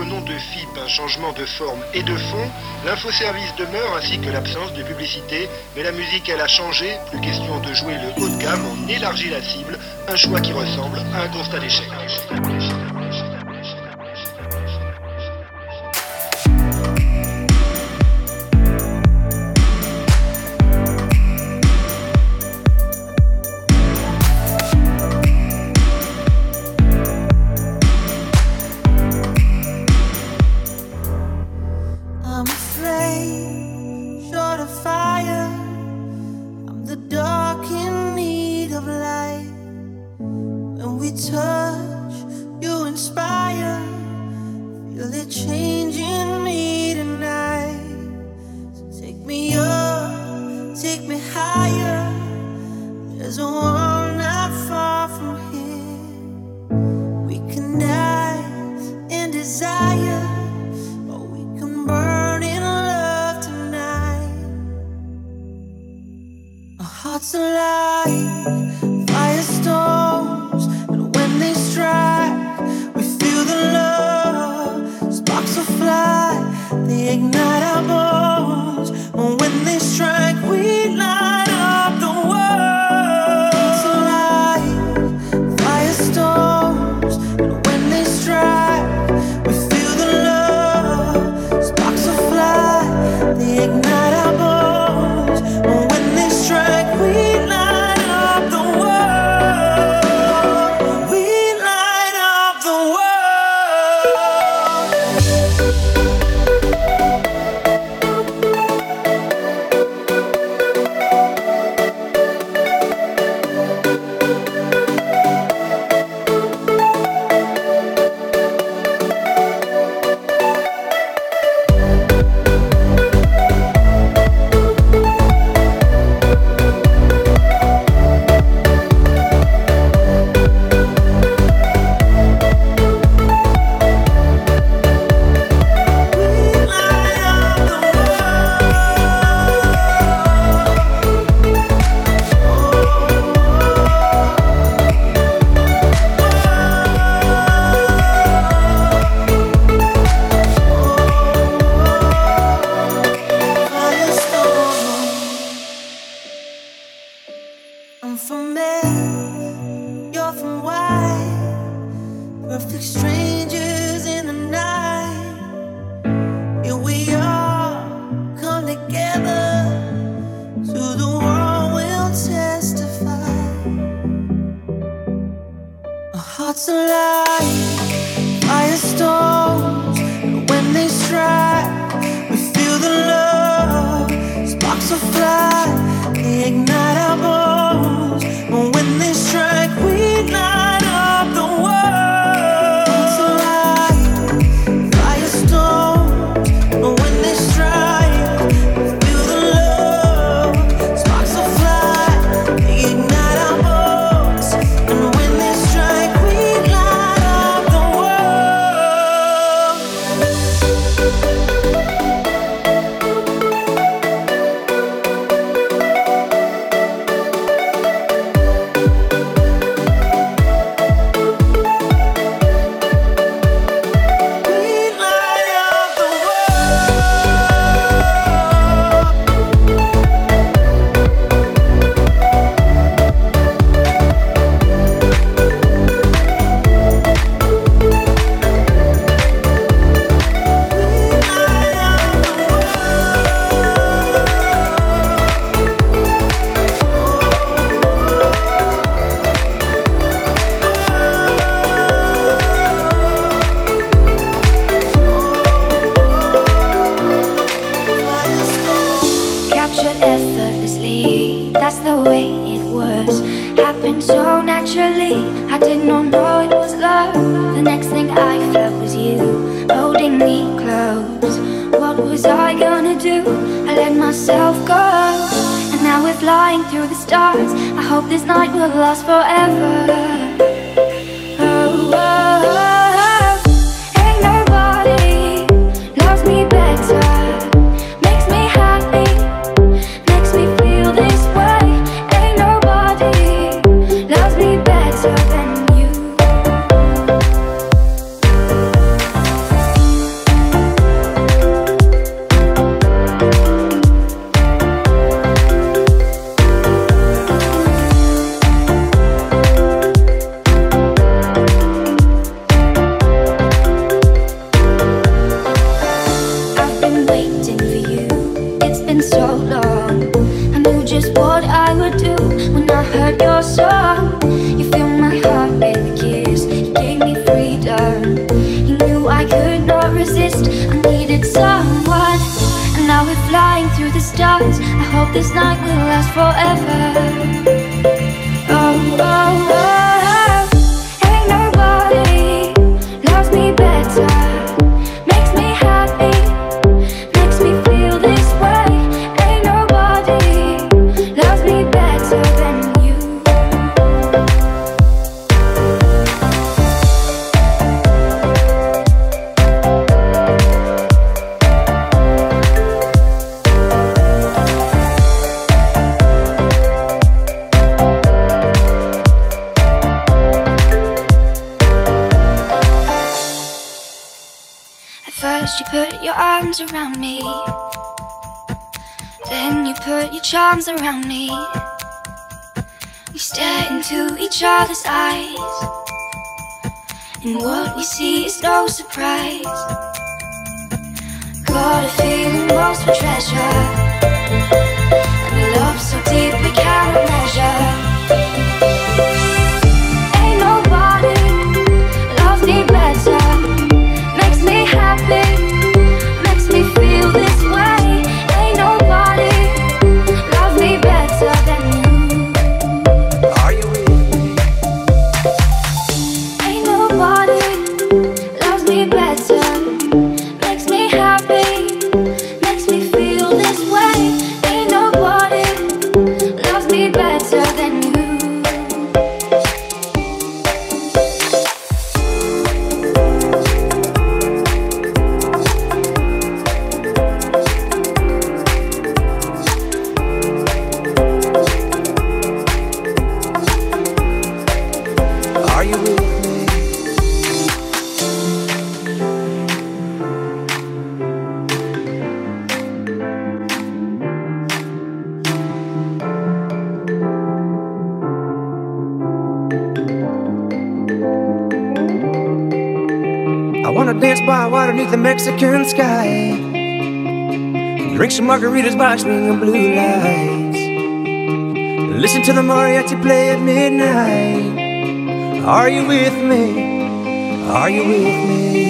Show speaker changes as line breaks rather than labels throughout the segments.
au nom de FIP un changement de forme et de fond, l'infoservice demeure ainsi que l'absence de publicité, mais la musique elle a changé, plus question de jouer le haut de gamme, on élargit la cible, un choix qui ressemble à un constat d'échec.
Surprise. Got a feeling lost for treasure, and a love so deep we cannot the water beneath
the Mexican sky. Drink some margaritas by swinging blue lights. Listen to the mariachi play at midnight. Are you with me? Are you with me?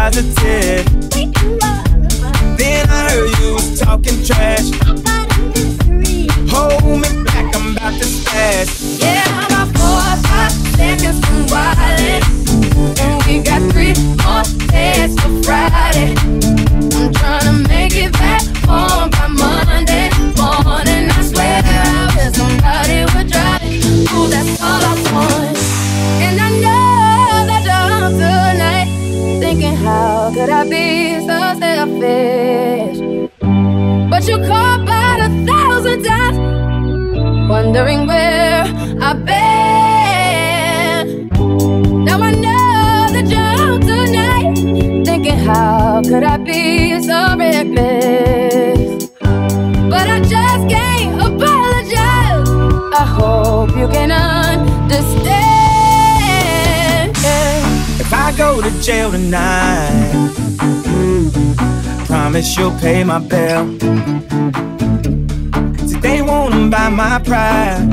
positive. Then I heard you was talking trash. Hold me back, I'm about to smash. wondering where I've been. Now I know that you're tonight, thinking how could I be so reckless? But
I just can't apologize. I hope you can understand. If I go to jail tonight, mm, promise you'll pay my bill by my pride.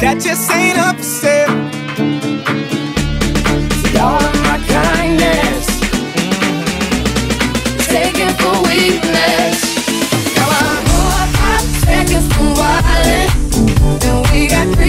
That just ain't up for sale. Y'all my kindness, taken for weakness. Now I know I'm taken for wildness, and we got.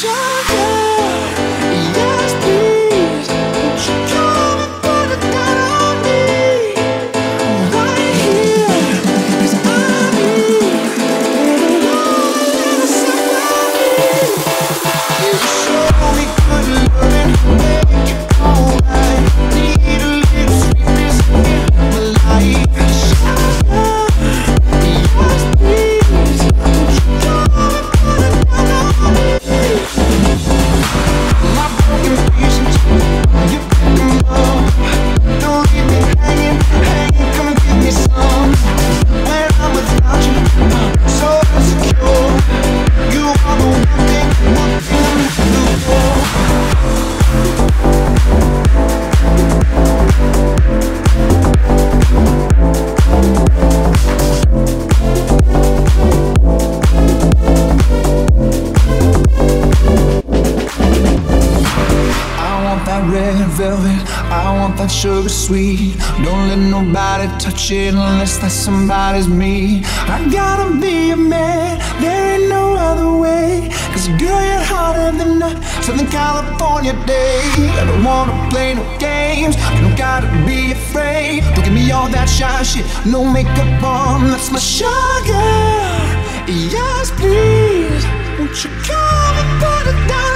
show.
Touch it unless that somebody's me. I gotta be a man, there ain't no other way. Cause girl, you're hotter than a Southern California day. I don't wanna play no games, you don't gotta be afraid. Don't give me all that shy shit, no makeup on, that's my sugar. Yes, please, won't you come and put it down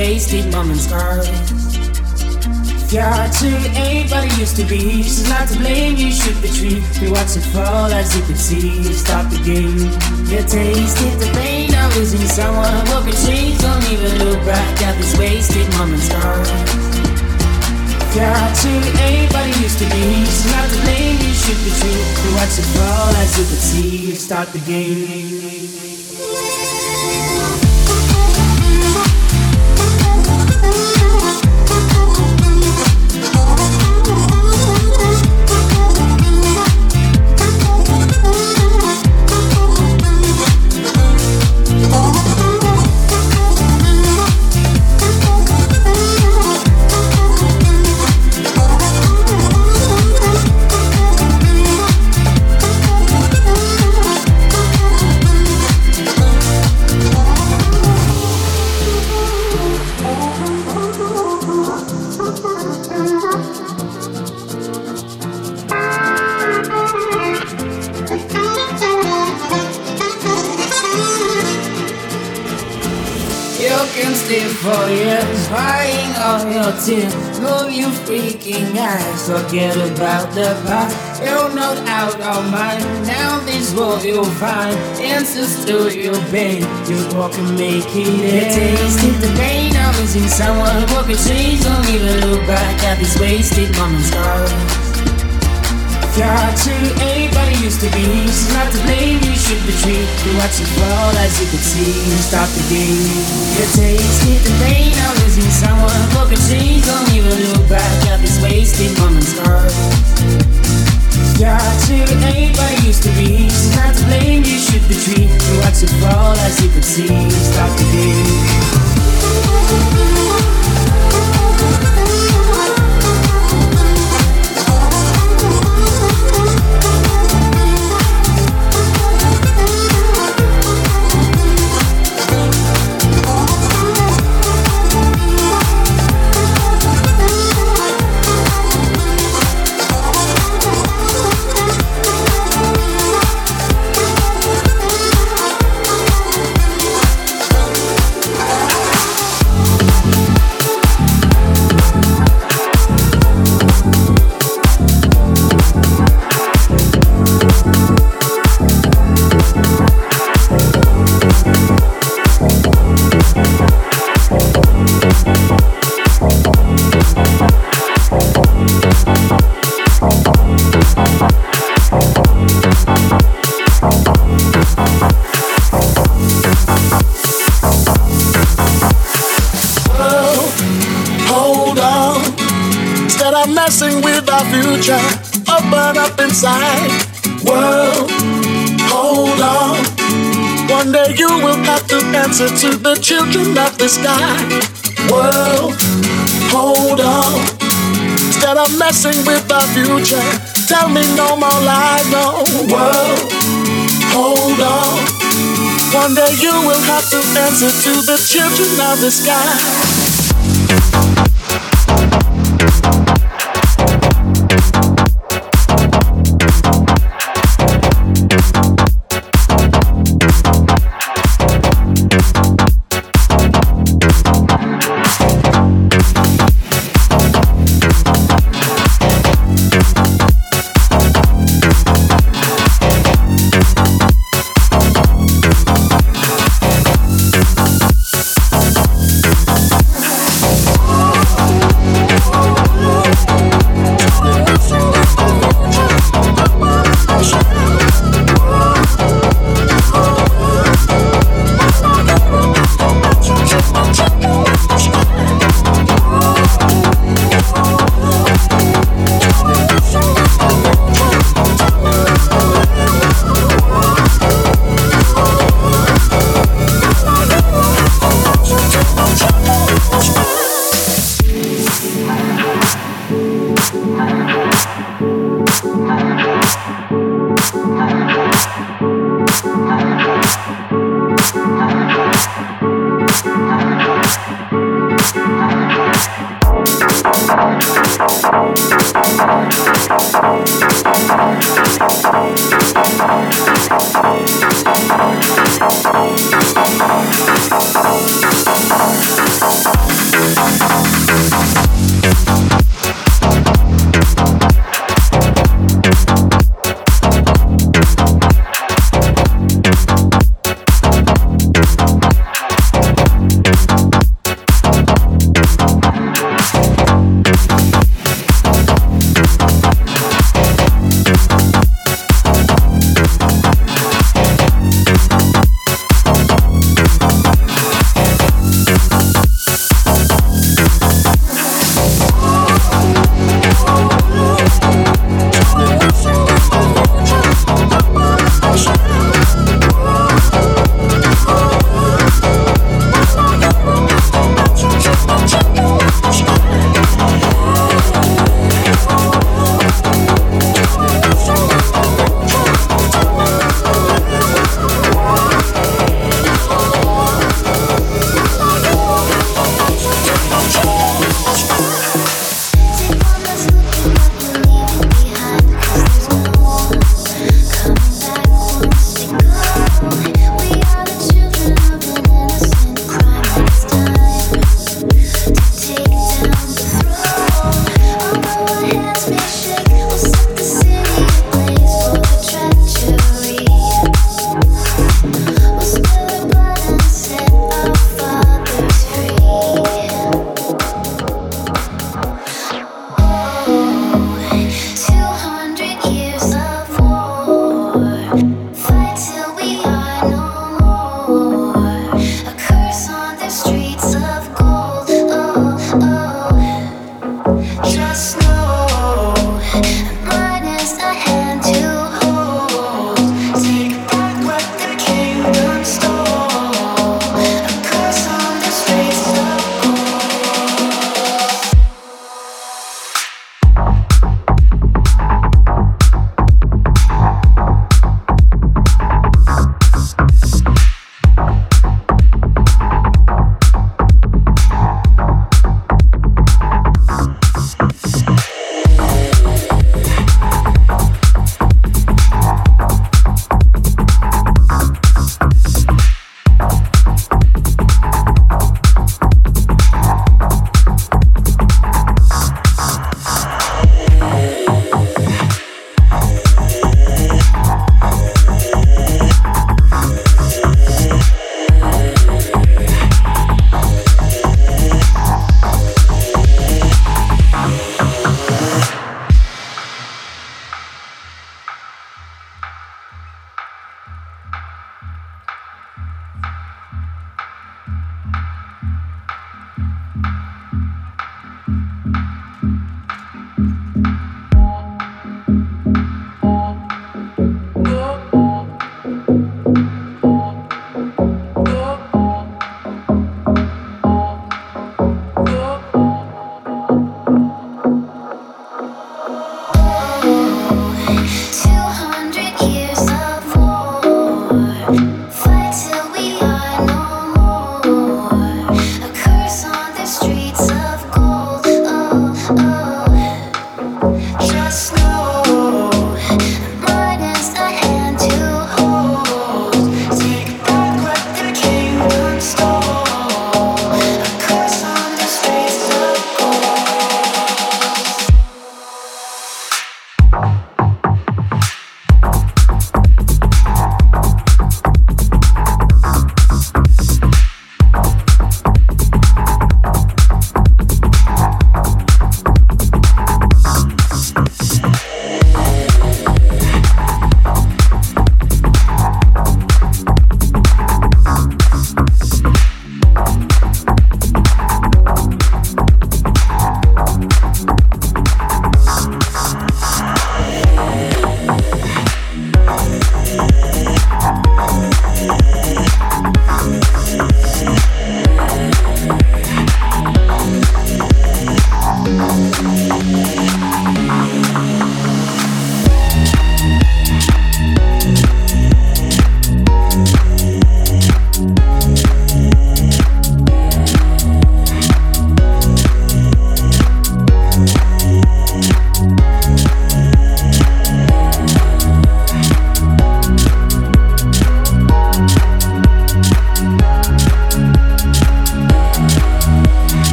wasted moment's scars. You're too ain't what it used to be. She's not to blame, you should be treated. We watch it fall as you can see. Stop the game. You tasted the pain of losing someone. Broken chains, don't even look back at this wasted moment's scars. You're too ain't what it used to be. She's not to blame, you should be treated. We watch it fall as you can see. Start the game. Tears. Move you freaking eyes, forget about the past. You're not out of mind. Now this world you'll find answers to your pain. You walk and make it end. Tasted the pain of losing someone. Walk Walking trees, don't even look back at these wasted moments. Got ain't what it used to be. She's not to blame, you should be treated. You watch it fall as you can see. Stop the game. Your taste hit the pain of losing someone. Broken chains, don't even look back at this wasted moment's to ain't what it used to be. She's not to blame, you should be treated. You watch it fall as you can see. Stop the game.
Answer to the children of the sky. World, hold on. Instead of messing with our future, tell me no more lies, no. World, hold on. One day you will have to answer to the children of the sky.
know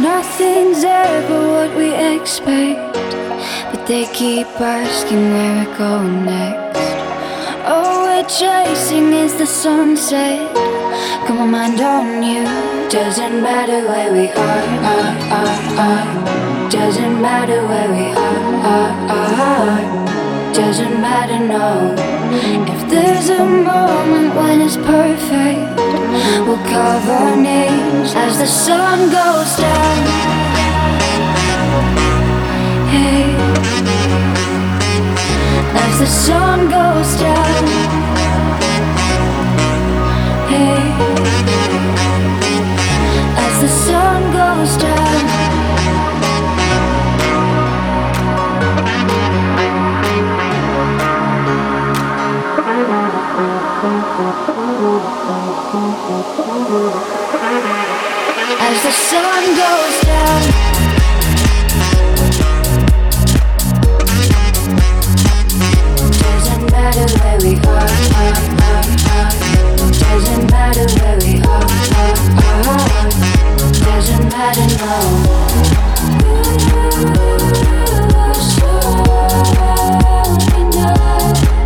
Nothing's ever what we expect, but they keep asking where we're going next. All we're chasing is the sunset. Got my mind on you. Doesn't matter where we are, are, are, are. Doesn't matter where we are, are, are. Doesn't matter, no. If there's a moment when it's perfect, we'll carve our names as the sun goes down. Hey, as the sun goes down. Hey, as the sun goes down. As the sun goes down. Doesn't matter where we are, are, are, are. Doesn't matter where we are, are, are. Doesn't matter, no. Ooh, so enough.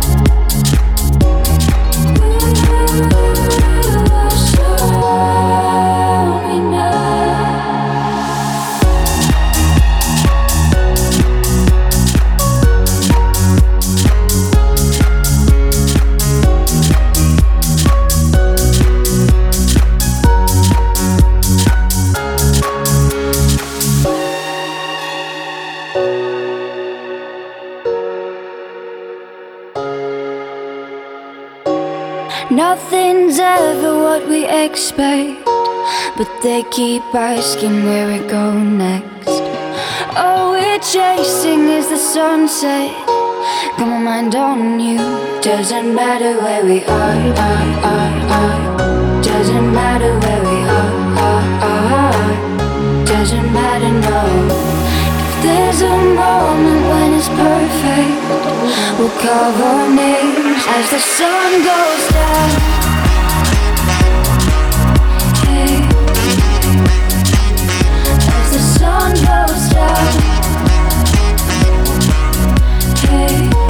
Nothing's ever what we expect, but they keep asking where we go next. All we're chasing is the sunset. Got my mind on you. Doesn't matter where we are, are, are, are. Doesn't matter where we are, are, are. Doesn't matter, no. There's a moment when it's perfect, we'll carve our names as the sun goes down. As the sun goes down. Hey.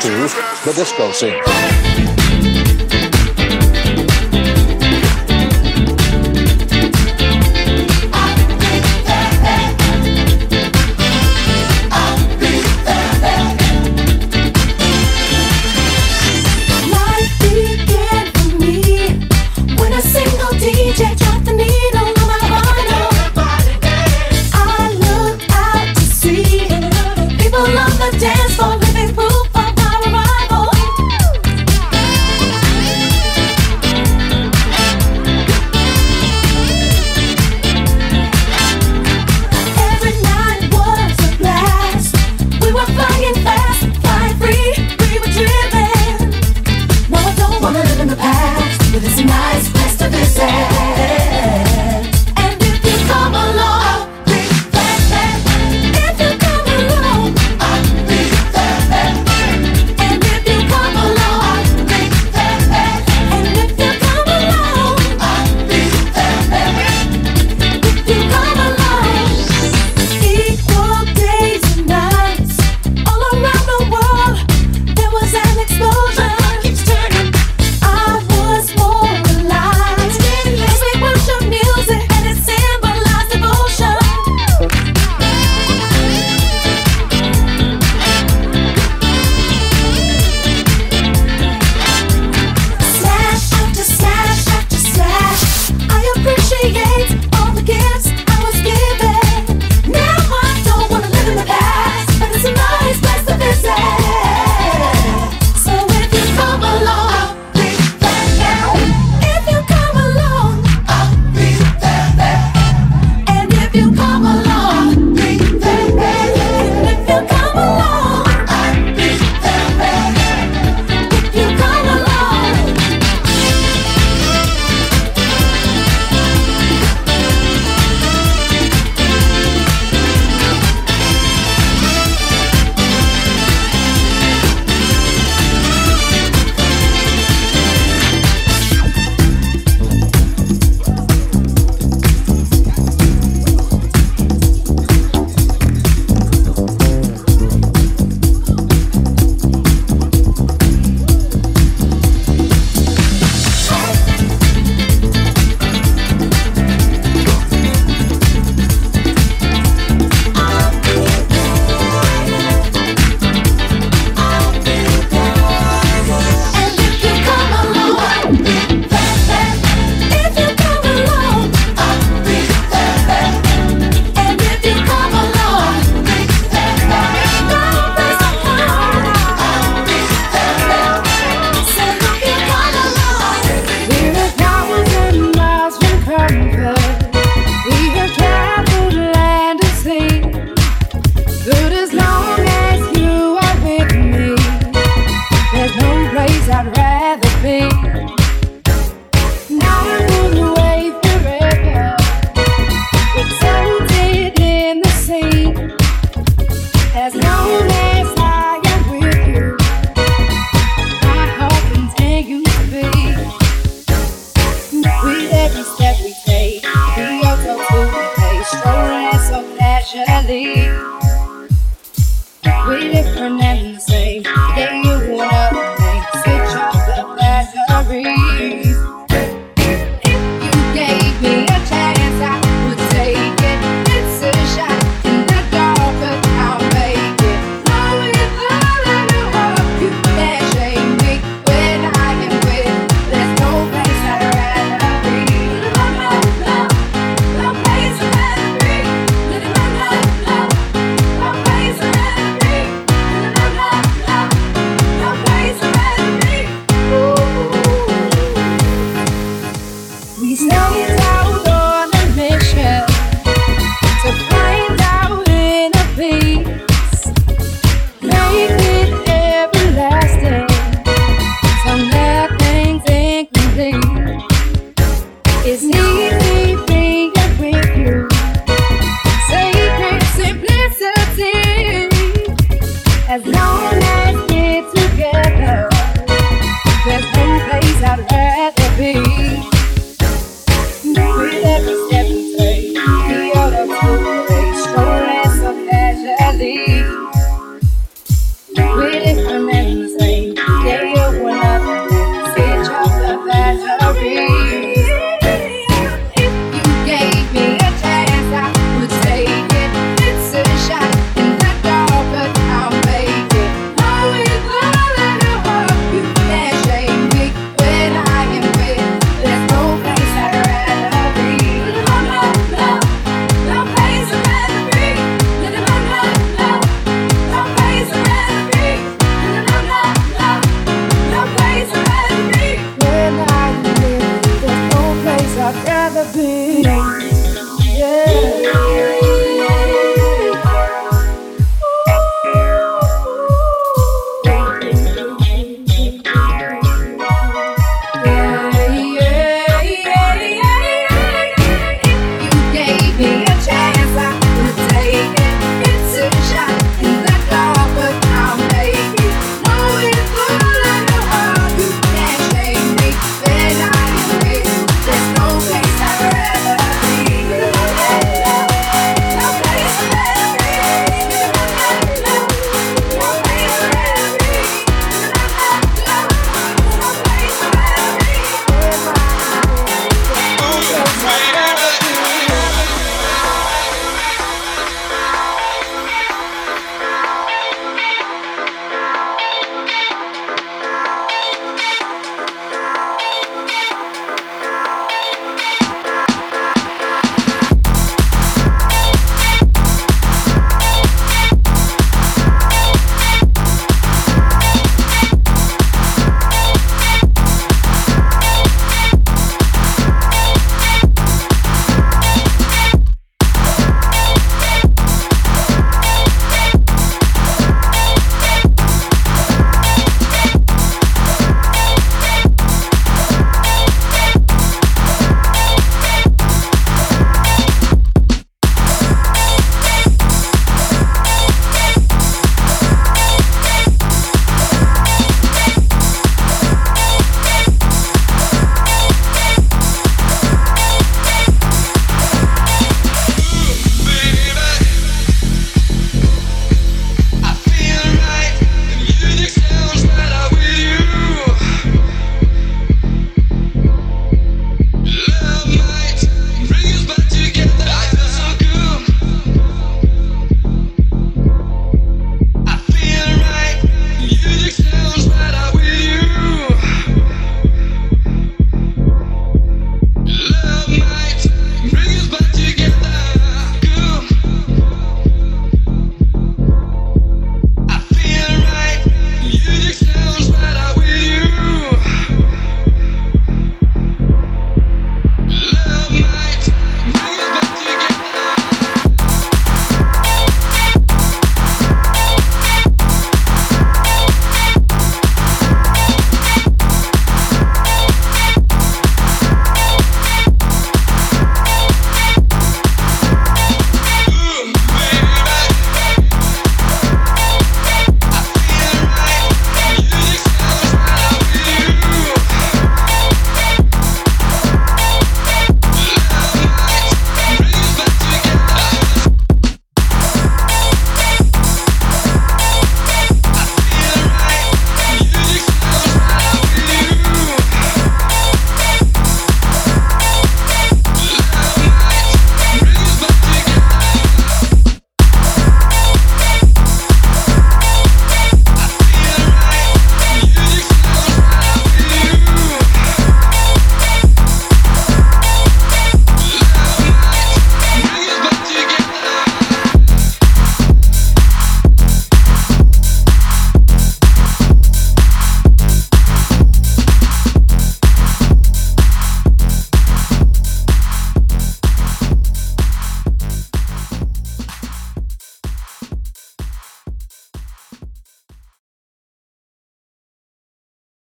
Dance the disco proof